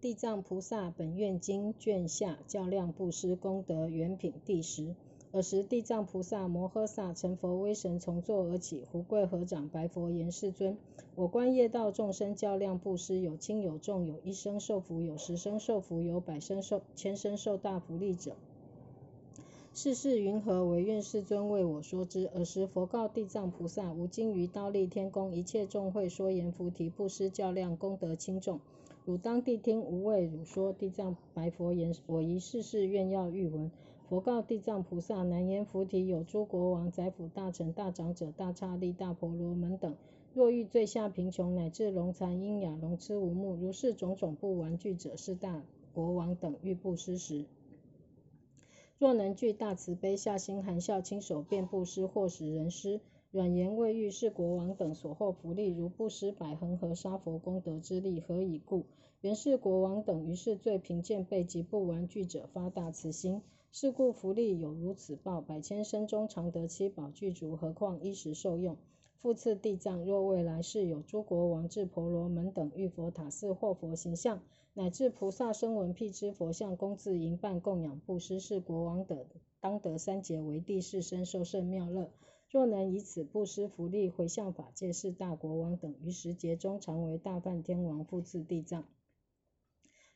地藏菩萨本愿经卷下较量布施功德原品第十。尔时地藏菩萨摩诃萨成佛威神从座而起，胡跪合掌白佛言：世尊，我观业道众生较量布施，有轻有重，有一生受福，有十生受福，有百生受千生受大福利者。世事云何？唯愿世尊为我说之。尔时佛告地藏菩萨：吾今于刀立天宫一切众会说言菩提布施较量功德轻重。汝当谛听，无畏汝说。地藏白佛言：我以世世愿要欲闻。佛告地藏菩萨：南言菩提，有诸国王、宰辅大臣、大长者、大刹利、大婆罗门等，若欲最下贫穷，乃至聋残喑哑、聋痴无目，如是种种不玩具者，是大国王等欲布施时，若能具大慈悲，下心含笑，亲手便布施，或使人施。软言未遇，是国王等所获福利，如布施百恒河沙佛功德之力。何以故？原是国王等于是最贫贱被及不玩具者发大慈心，是故福利有如此报。百千生中常得七宝具足，何况衣食受用？复次地藏，若未来世有诸国王至婆罗门等遇佛塔寺或佛形象，乃至菩萨声闻辟支佛像，供自营办供养布施，是国王等当得三劫为地士身受甚妙乐。若能以此布施福利回向法界，是大国王等于时节中常为大梵天王复次地藏。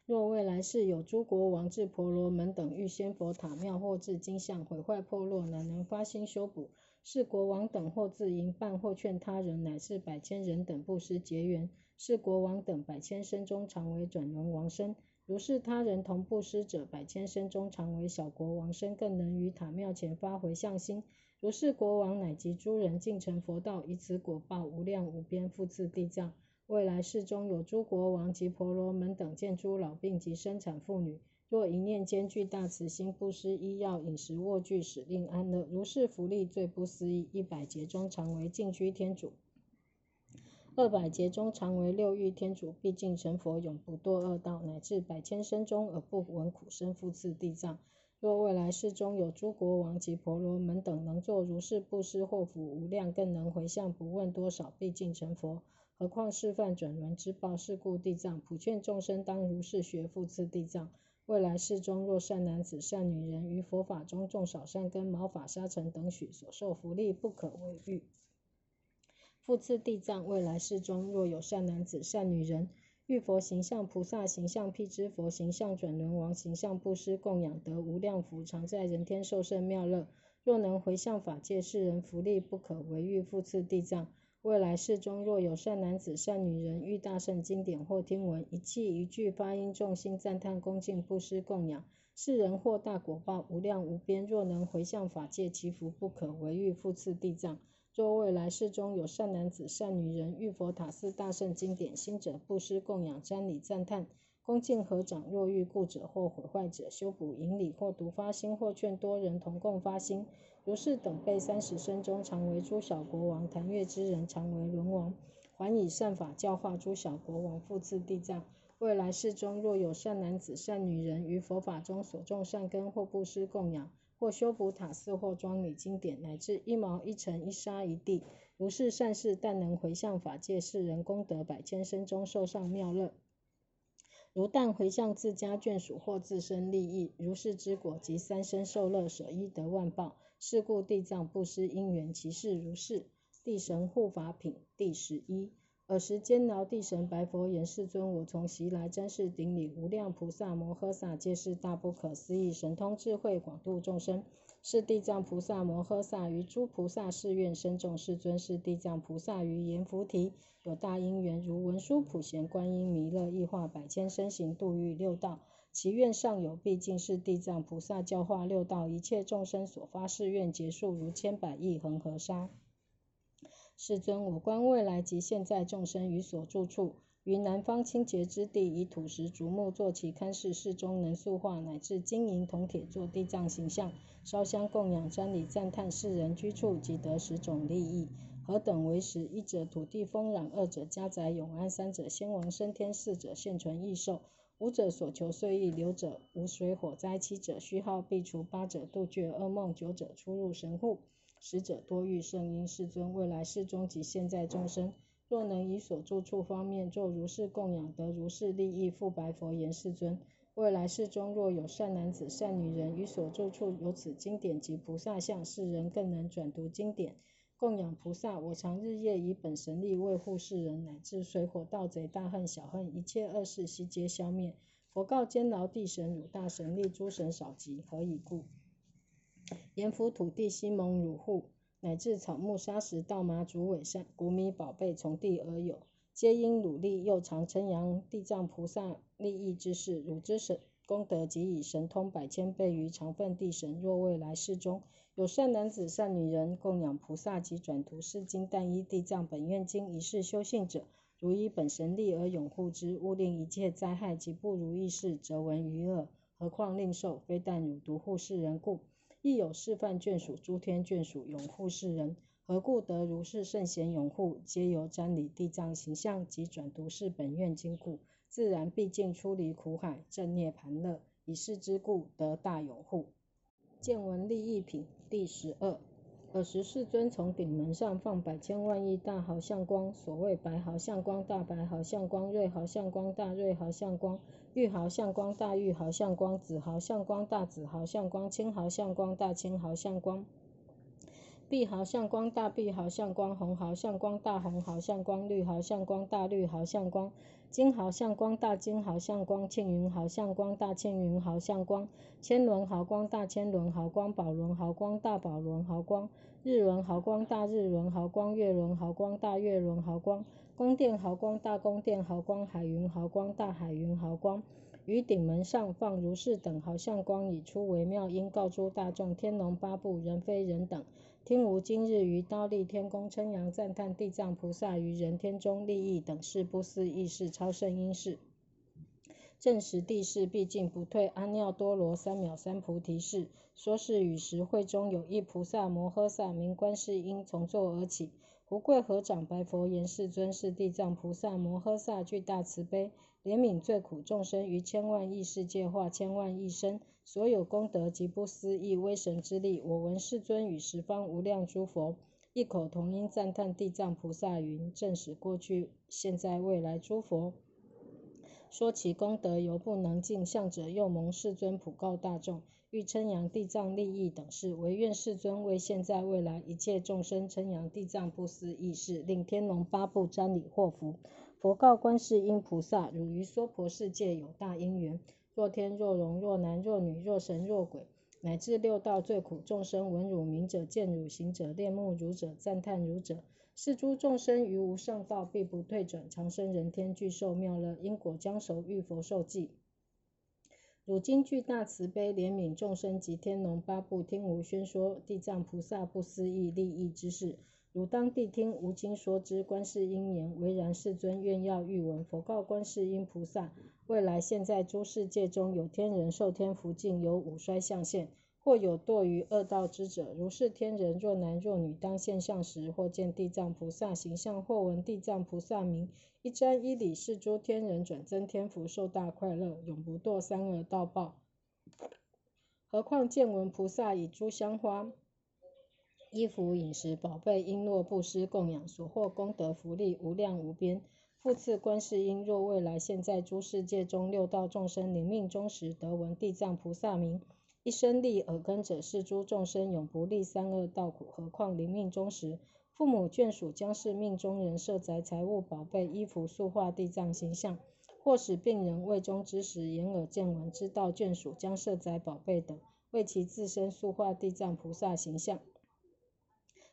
若未来世有诸国王至婆罗门等欲仙佛塔庙或至金像毁坏破落，乃能发心修补，是国王等或自营办或劝他人，乃至百千人等布施结缘，是国王等百千生中常为转轮王身。如是他人同布施者，百千生中常为小国王身，更能于塔庙前发回向心。如是国王乃及诸人尽成佛道，以此果报无量无边，复次地藏。未来世中有诸国王及婆罗门等见诸老病及生产妇女，若一念间具大慈心，布施医药、饮食、卧具，使令安乐。如是福利最不思议。一百劫中常为净居天主，二百劫中常为六欲天主，毕竟成佛，永不堕恶道，乃至百千生中而不闻苦声，复次地藏。若未来世中有诸国王及婆罗门等能作如是布施，祸福无量，更能回向，不问多少，毕竟成佛。何况示范转轮之报，是故地藏普劝众生当如是学，复次地藏。未来世中，若善男子、善女人于佛法中种少善根、毛发沙尘等许所受福利，不可为喻。复次地藏，未来世中，若有善男子、善女人。遇佛形象、菩萨形象、辟支佛形象、转轮王形象，布施供养得无量福，常在人天受胜妙乐。若能回向法界世人，福利不可为喻。复次地藏，未来世中若有善男子、善女人，遇大圣经典或听闻，一气一句发音，众心赞叹恭敬，布施供养，世人获大果报无量无边。若能回向法界，其福不可为喻。复次地藏。若未来世中有善男子、善女人，遇佛塔寺大圣经典，心者布施供养、瞻礼赞叹、恭敬合掌；若遇故者或毁坏者，修补引礼或独发心，或劝多人同共发心。如是等辈三十生中，常为诸小国王；谈悦之人，常为轮王。还以善法教化诸小国王，复次地藏。未来世中，若有善男子、善女人，于佛法中所种善根，或布施供养。或修补塔寺，或装礼经典，乃至一毛一尘一沙一地，如是善事，但能回向法界世人，功德百千生中受上妙乐。如但回向自家眷属或自身利益，如是之果，及三生受乐，舍一得万报。是故地藏不施因缘，其事如是。地神护法品第十一。尔时坚牢地神白佛言：世尊，我从昔来真是顶礼无量菩萨摩诃萨，皆是大不可思议神通智慧，广度众生。是地藏菩萨摩诃萨于诸菩萨誓愿深重。世尊，是地藏菩萨于阎浮提有大因缘，如文殊普贤观音弥勒易化百千身形度欲六道，其愿尚有，毕竟是地藏菩萨教化六道一切众生所发誓愿结束，如千百亿恒河沙。世尊，我观未来及现在众生于所住处，于南方清洁之地，以土石竹木作其龛室，室中能塑化，乃至金银铜铁做地藏形象，烧香供养，瞻礼赞叹，世人居处，即得十种利益。何等为实？一者土地丰壤，二者家宅永安，三者先王升天，四者现存异寿，五者所求遂意，六者无水火灾，七者虚耗必除，八者杜绝噩梦，九者出入神户。使者多欲圣因世尊，未来世中及现在众生，若能以所住处方面做如是供养，得如是利益。复白佛言：世尊，未来世中若有善男子、善女人于所住处有此经典及菩萨像，世人更能转读经典，供养菩萨。我常日夜以本神力为护世人，乃至水火盗贼、大恨小恨，一切恶事悉皆消灭。佛告坚牢地神：汝大神力，诸神少及，何以故？阎浮土地悉蒙汝护。乃至草木沙石稻麻竹苇山谷米宝贝从地而有，皆因努力，又常称扬地藏菩萨利益之事。汝之神功德，即以神通百千倍于常分地神。若未来世中有善男子、善女人供养菩萨及转读是经，但依地藏本愿经一世修信者，如依本神力而拥护之，勿令一切灾害及不如意事则闻于耳。何况令受？非但汝独护世人故。亦有示范眷属，诸天眷属永护世人，何故得如是圣贤永护？皆由瞻礼地藏形象及转读是本愿经故，自然毕竟出离苦海，正涅盘乐。以是之故，得大永护。见闻利益品第十二。尔时世尊从顶门上放百千万亿大毫相光，所谓白毫相光、大白毫相光、瑞毫相光、大瑞毫相光、玉毫相光、大玉毫相光、紫毫相光、大紫毫相光、青毫相光、大青毫相光、碧毫相光、大碧毫相光、红毫相光、大红毫相光、绿毫相光、大绿毫相光。金毫相光，大金毫相光；庆云毫相光，大庆云毫相光；千轮毫光，大千轮毫光；宝轮毫光，大宝轮毫光；日轮毫光，大日轮毫光；月轮毫光，大月轮毫光；宫殿毫光，大宫殿毫光；海云毫光，大海云毫光。于顶门上放如是等毫相光，以出为妙音，告诸大众：天龙八部、人非人等。听吾今日于刀立天宫称扬赞叹地藏菩萨于人天中利益等事不思议事超胜因事，正实地势毕竟不退阿耨多罗三藐三菩提是。说是与时会中有一菩萨摩诃萨名观世音从座而起，胡贵和长白佛言：世尊是地藏菩萨摩诃萨具大慈悲，怜悯罪苦众生于千万亿世界化千万亿生。所有功德及不思议威神之力，我闻世尊与十方无量诸佛异口同音赞叹地藏菩萨云：正使过去、现在、未来诸佛说其功德犹不能尽，向者又蒙世尊普告大众，欲称扬地藏利益等事，唯愿世尊为现在、未来一切众生称扬地藏不思议事，令天龙八部瞻礼获福。佛告观世音菩萨：汝于娑婆世界有大因缘。若天若龙若男若女若神若鬼，乃至六道最苦众生，闻汝名者，见汝行者，恋慕汝者，赞叹汝者，是诸众生于无上道必不退转，长生人天，具受妙乐，因果将熟，遇佛受记。汝今具大慈悲，怜悯众生及天龙八部，听吾宣说地藏菩萨不思议利益之事。汝当谛听，吾今说之。观世音言：唯然，世尊，愿要欲闻。佛告观世音菩萨。未来现在诸世界中有天人受天福尽，有五衰相现，或有堕于恶道之者。如是天人若男若女，当现相时，或见地藏菩萨形象，或闻地藏菩萨名，一瞻一礼，是诸天人转增天福，受大快乐，永不堕三恶道报。何况见闻菩萨以诸香花、衣服、饮食、宝贝、璎珞布施供养，所获功德福利无量无边。复次，观世音若未来现在诸世界中六道众生临命终时得闻地藏菩萨名，一生立耳根者，是诸众生永不历三恶道苦。何况临命终时，父母眷属将是命中人设宅财物宝贝衣服塑化地藏形象，或使病人未终之时眼耳见闻知道眷属将设宅宝贝等，为其自身塑化地藏菩萨形象。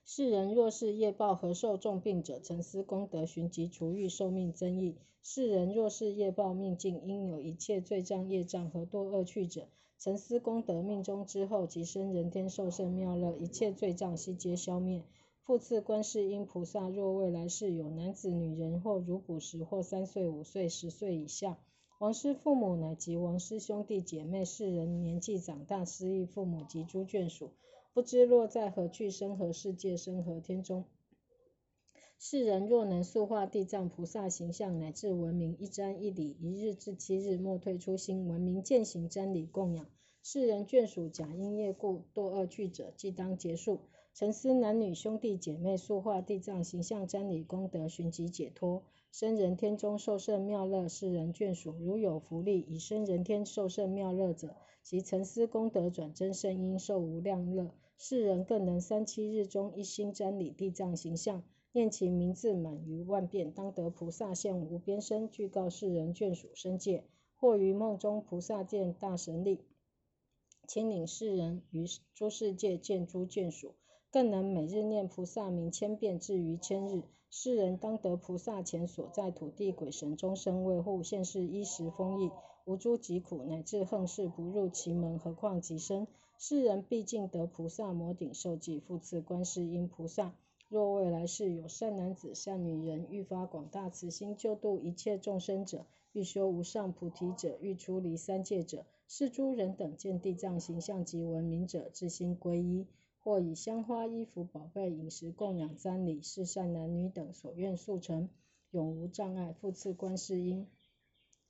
世人若是业报何受重病者，沉思功德寻疾除欲寿命增益；世人若是业报命尽，应有一切罪障业障和多恶趣者，沉思功德命中之后，即生人天受胜妙乐，一切罪障悉皆消灭。复次，观世音菩萨若未来世有男子女人，或如哺时，或三岁、五岁、十岁以下，王师父母乃及王师兄弟姐妹，世人年纪长大，失忆父母及诸眷属。不知落在何去生何世界生何天中？世人若能塑化地藏菩萨形象，乃至闻名一瞻一礼，一日至七日，莫退初心，闻名践行瞻礼供养。世人眷属假因业故堕恶趣者，即当结束。沉思男女兄弟姐妹塑化地藏形象瞻礼功德寻疾解脱，生人天中受胜妙乐，世人眷属如有福利，以生人天受胜妙乐者，其沉思功德转真圣因受无量乐。世人更能三七日中一心瞻礼地藏形象，念其名字满于万遍，当得菩萨现无边身，具告世人眷属生界，或于梦中菩萨见大神力，亲领世人于诸世界见诸眷属。更能每日念菩萨名千遍，至于千日，世人当得菩萨前所在土地鬼神终身卫护，现世衣食丰溢，无诸疾苦，乃至横事不入其门，何况极深？世人毕竟得菩萨摩顶受记，复次观世音菩萨。若未来世有善男子、善女人，欲发广大慈心，救度一切众生者，欲修无上菩提者，欲出离三界者，是诸人等见地藏形象及闻名者，至心皈依。或以香花、衣服、宝贝、饮食供养瞻礼，是善男女等所愿速成，永无障碍。复次观世音。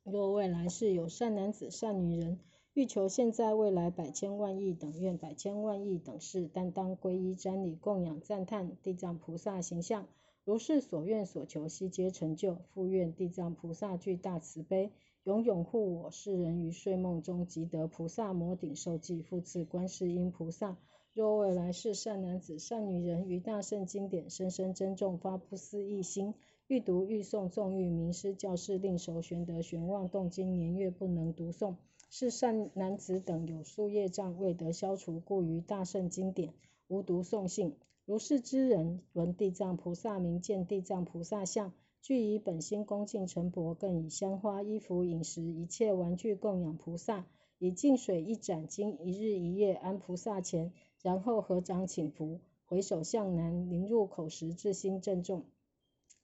若未来世有善男子、善女人，欲求现在未来百千万亿等愿、百千万亿等事，担当皈依瞻礼供养赞叹地藏菩萨形象，如是所愿所求悉皆成就。复愿地藏菩萨具大慈悲，永永护我世人于睡梦中即得菩萨摩顶受记。复次观世音菩萨。若未来世善男子、善女人，于大圣经典深深珍重，发不思议心，欲读欲诵，纵欲名师教士令熟玄德玄望动经，年月不能读诵。是善男子等有数业障未得消除，故于大圣经典无独诵性。如是之人，闻地藏菩萨名，见地藏菩萨像，具以本心恭敬诚薄，更以香花、衣服、饮食一切玩具供养菩萨，以净水一盏，经一日一夜安菩萨前。然后合掌请福，回首向南，临入口时，至心郑重。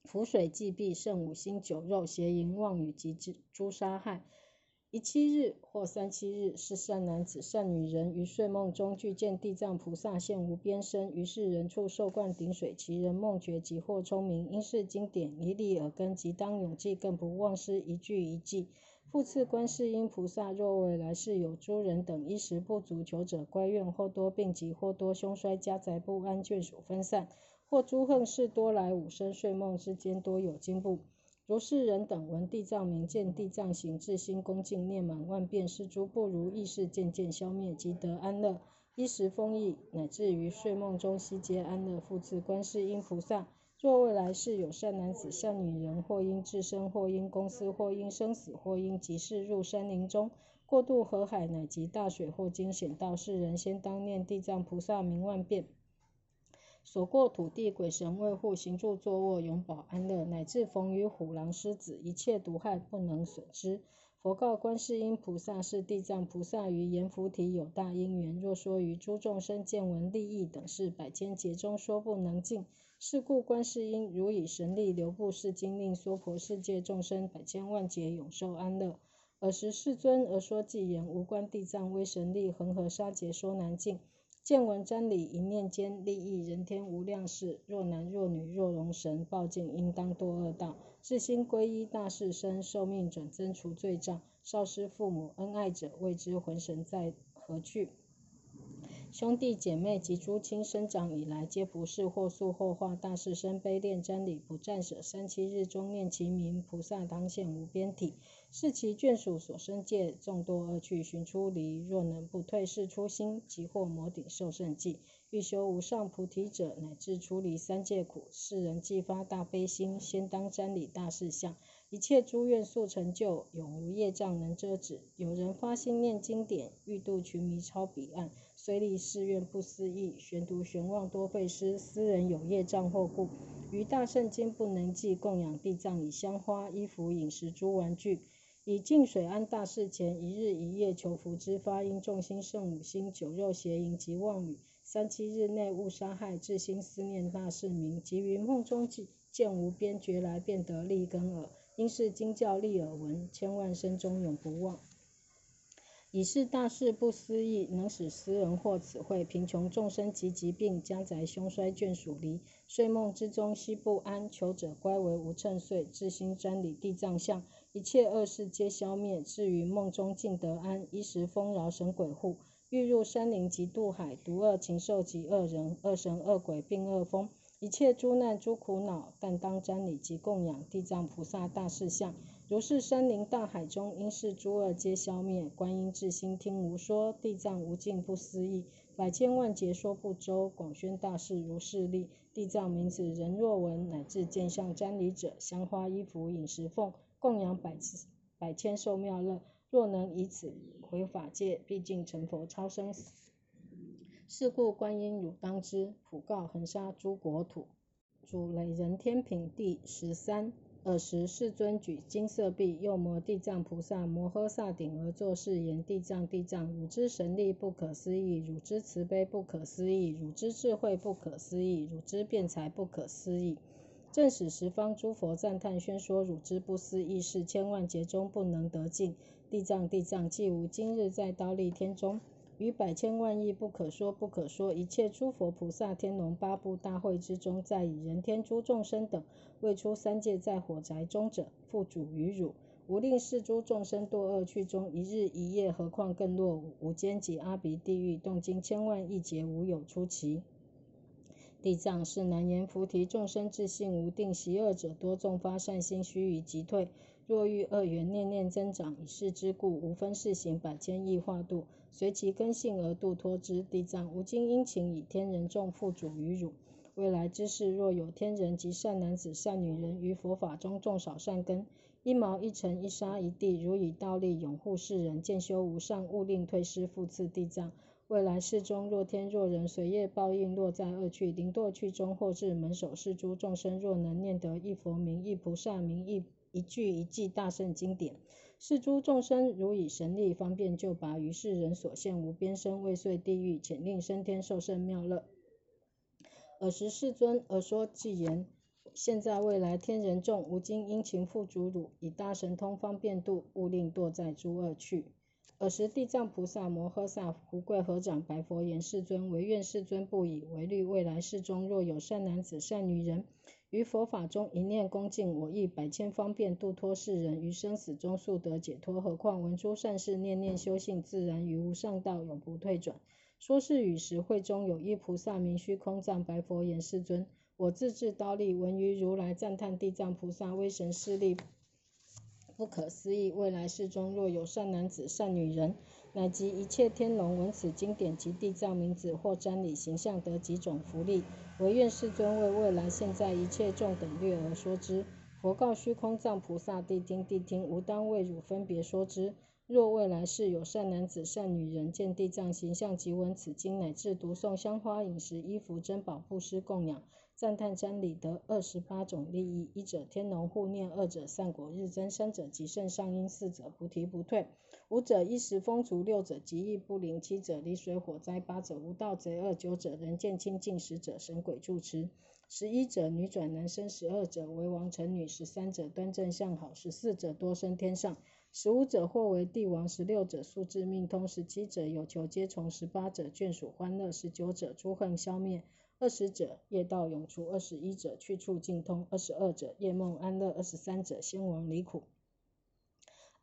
福水既毕，胜五星酒肉，邪淫妄语及诸杀害。一七日或三七日，是善男子、善女人于睡梦中具见地藏菩萨现无边身，于是人处受灌顶水，其人梦觉即或聪明。因是经典一粒耳根，即当永记，更不忘失一句一记。复次观世音菩萨，若未来世有诸人等衣食不足，求者乖怨，或多病疾，或多凶衰，家宅不安，眷属分散，或诸横事多来，五生睡梦之间多有惊怖。如是人等闻地藏名，见地藏形，至心恭敬，念满万遍，是诸不如意事渐渐消灭，即得安乐，衣食丰溢，乃至于睡梦中悉皆安乐。复次观世音菩萨。若未来世有善男子、善女人，或因自身，或因公司，或因生死，或因急事入山林中，过渡河海，乃及大水，或惊险道世人，先当念地藏菩萨名万遍。所过土地，鬼神卫护，行住坐卧，永保安乐，乃至逢于虎狼狮子，一切毒害不能损之。佛告观世音菩萨：是地藏菩萨于阎浮提有大因缘，若说于诸众生见闻利益等事，百千劫中说不能尽。是故观世音如以神力流布世经，令娑婆世界众生百千万劫永受安乐。尔时世尊而说偈言：无关地藏威神力，恒河沙劫说难尽。见闻真理一念间，利益人天无量事。若男若女若龙神，报尽应当堕恶道。至心皈依大士身，受命转增除罪障。少师父母恩爱者，未知魂神在何去。兄弟姐妹及诸亲生长以来，皆不是或素或化，大士生悲恋真理，不暂舍三七日中念其名，菩萨当现无边体，是其眷属所生界众多而去寻出离。若能不退世初心，即获摩顶受胜记。欲修无上菩提者，乃至出离三界苦。世人既发大悲心，先当瞻礼大士相，一切诸愿速成就，永无业障能遮止。有人发心念经典，欲度群迷超彼岸。虽立誓愿不思议，玄读玄望多费师。斯人有业障或故，于大圣经不能记。供养地藏以香花、衣服、饮食诸玩具，以净水安大事前，一日一夜求福之发音，众心圣五心，酒肉邪淫及妄语，三七日内勿杀害，至心思念大士名，即于梦中见见无边觉来，便得利根耳。因是经教利耳闻，千万生中永不忘。以是大事不思议，能使斯人获此慧。贫穷众生及疾病，家宅凶衰，眷属离，睡梦之中悉不安。求者乖为无称睡，至心瞻礼地藏像，一切恶事皆消灭。至于梦中尽得安，衣食丰饶，神鬼护。欲入山林及渡海，毒恶禽兽及恶人、恶神恶鬼并恶风，一切诸难诸苦恼，但当瞻礼及供养地藏菩萨大士像。如是山林大海中，因是诸恶皆消灭。观音至心听无说，地藏无尽不思议，百千万劫说不周。广宣大士如是力，地藏名字人若闻，乃至见相瞻礼者，香花衣服饮食奉，供养百百千寿妙乐。若能以此回法界，毕竟成佛超生死。是故观音汝当知，普告恒沙诸国土。主雷人天品第十三。尔时世尊举金色臂，右摩地藏菩萨摩诃萨顶而作是言：地藏地藏，汝之神力不可思议，汝之慈悲不可思议，汝之智慧不可思议，汝之辩才不可思议。正使十方诸佛赞叹宣说汝之不思议事，千万劫中不能得尽。地藏地藏，既无今日在刀立天中，于百千万亿不可说不可说一切诸佛菩萨天龙八部大会之中，在以人天诸众生等未出三界在火宅中者，复主于汝，无令是诸众生堕恶趣中一日一夜，何况更落无间及阿鼻地狱，动经千万亿劫，无有出奇。地藏是难言菩提众生自性无定，习恶者多众发善心，须臾即退。若遇恶缘念念增长，以是之故，无分世行百千亿化度，随其根性而度脱之。地藏无尽殷勤，以天人众付主于汝。未来之事，若有天人及善男子、善女人于佛法中种少善根，一毛一尘一沙一地，如以道力永护世人，见修无上，勿令退失，复次地藏。未来世中，若天若人随业报应，落在恶趣、灵堕趣中，或至门首是诸众生，若能念得一佛名、一菩萨名、一一句一记大圣经典，是诸众生如以神力方便救拔，于是人所现无边身，未遂地狱，遣令升天受胜妙乐。尔时世尊而说偈言：现在未来天人众，无今殷勤付主汝，以大神通方便度，勿令堕在诸恶趣。尔时地藏菩萨摩诃萨胡跪合掌白佛言：世尊，唯愿世尊不以为虑，未来世中若有善男子、善女人。于佛法中一念恭敬，我亦百千方便度脱世人于生死中速得解脱。何况闻诸善事，念念修行，自然于无上道，永不退转。说是语时，会中有一菩萨名虚空藏，白佛言：世尊，我自制刀立，闻于如来赞叹地藏菩萨威神势力不可思议。未来世中若有善男子、善女人，乃及一切天龙，闻此经典及地藏名字，或瞻礼形象，得几种福利。唯愿世尊为未来现在一切众等略而说之。佛告虚空藏菩萨：谛听，谛听，吾当为汝分别说之。若未来世有善男子、善女人，见地藏形象及闻此经，乃至读诵香花、饮食、衣服、珍宝、布施供养，赞叹瞻礼，得二十八种利益：一者天龙护念，二者善果日增，三者极胜上因，四者菩提不退。五者衣食丰足，六者疾疫不灵，七者离水火灾，八者无盗贼，二九者人见清净，十者神鬼住持，十一者女转男生，十二者为王成女，十三者端正相好，十四者多生天上，十五者或为帝王，十六者素质命通，十七者有求皆从，十八者眷属欢乐，十九者诸恨消灭，二十者业道永除，二十一者去处尽通，二十二者夜梦安乐，二十三者先王离苦。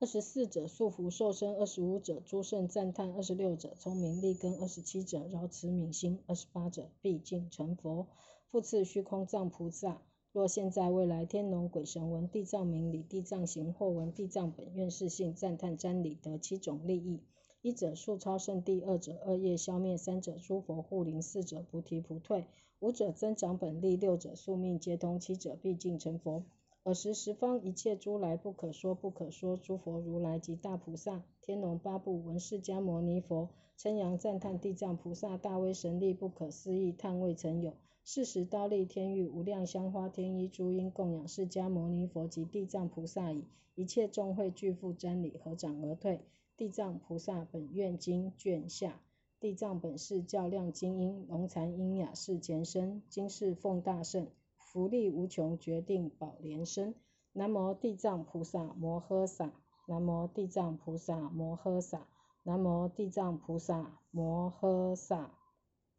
二十四者束缚受身，二十五者诸圣赞叹，二十六者聪明利根，二十七者饶慈悯心，二十八者毕竟成佛。复次虚空藏菩萨，若现在未来天龙鬼神闻地藏名理地藏行，或闻地藏本愿是性赞叹瞻礼，得七种利益：一者速超圣地，二者恶业消灭，三者诸佛护灵，四者菩提不退，五者增长本力，六者宿命皆通，七者毕竟成佛。尔时十方一切诸来不可说不可说诸佛如来及大菩萨天龙八部闻释迦牟尼佛称扬赞叹地藏菩萨大威神力不可思议叹未曾有。四时刀立天狱无量香花天衣诸因供养释迦牟尼佛及地藏菩萨已。一切众会俱复瞻礼合掌而退。地藏菩萨本愿经卷下。地藏本是较量精英龙残阴雅是前身。今世奉大圣。福利无穷，决定宝莲身。南无地藏菩萨摩诃萨，南无地藏菩萨摩诃萨，南无地藏菩萨摩诃萨。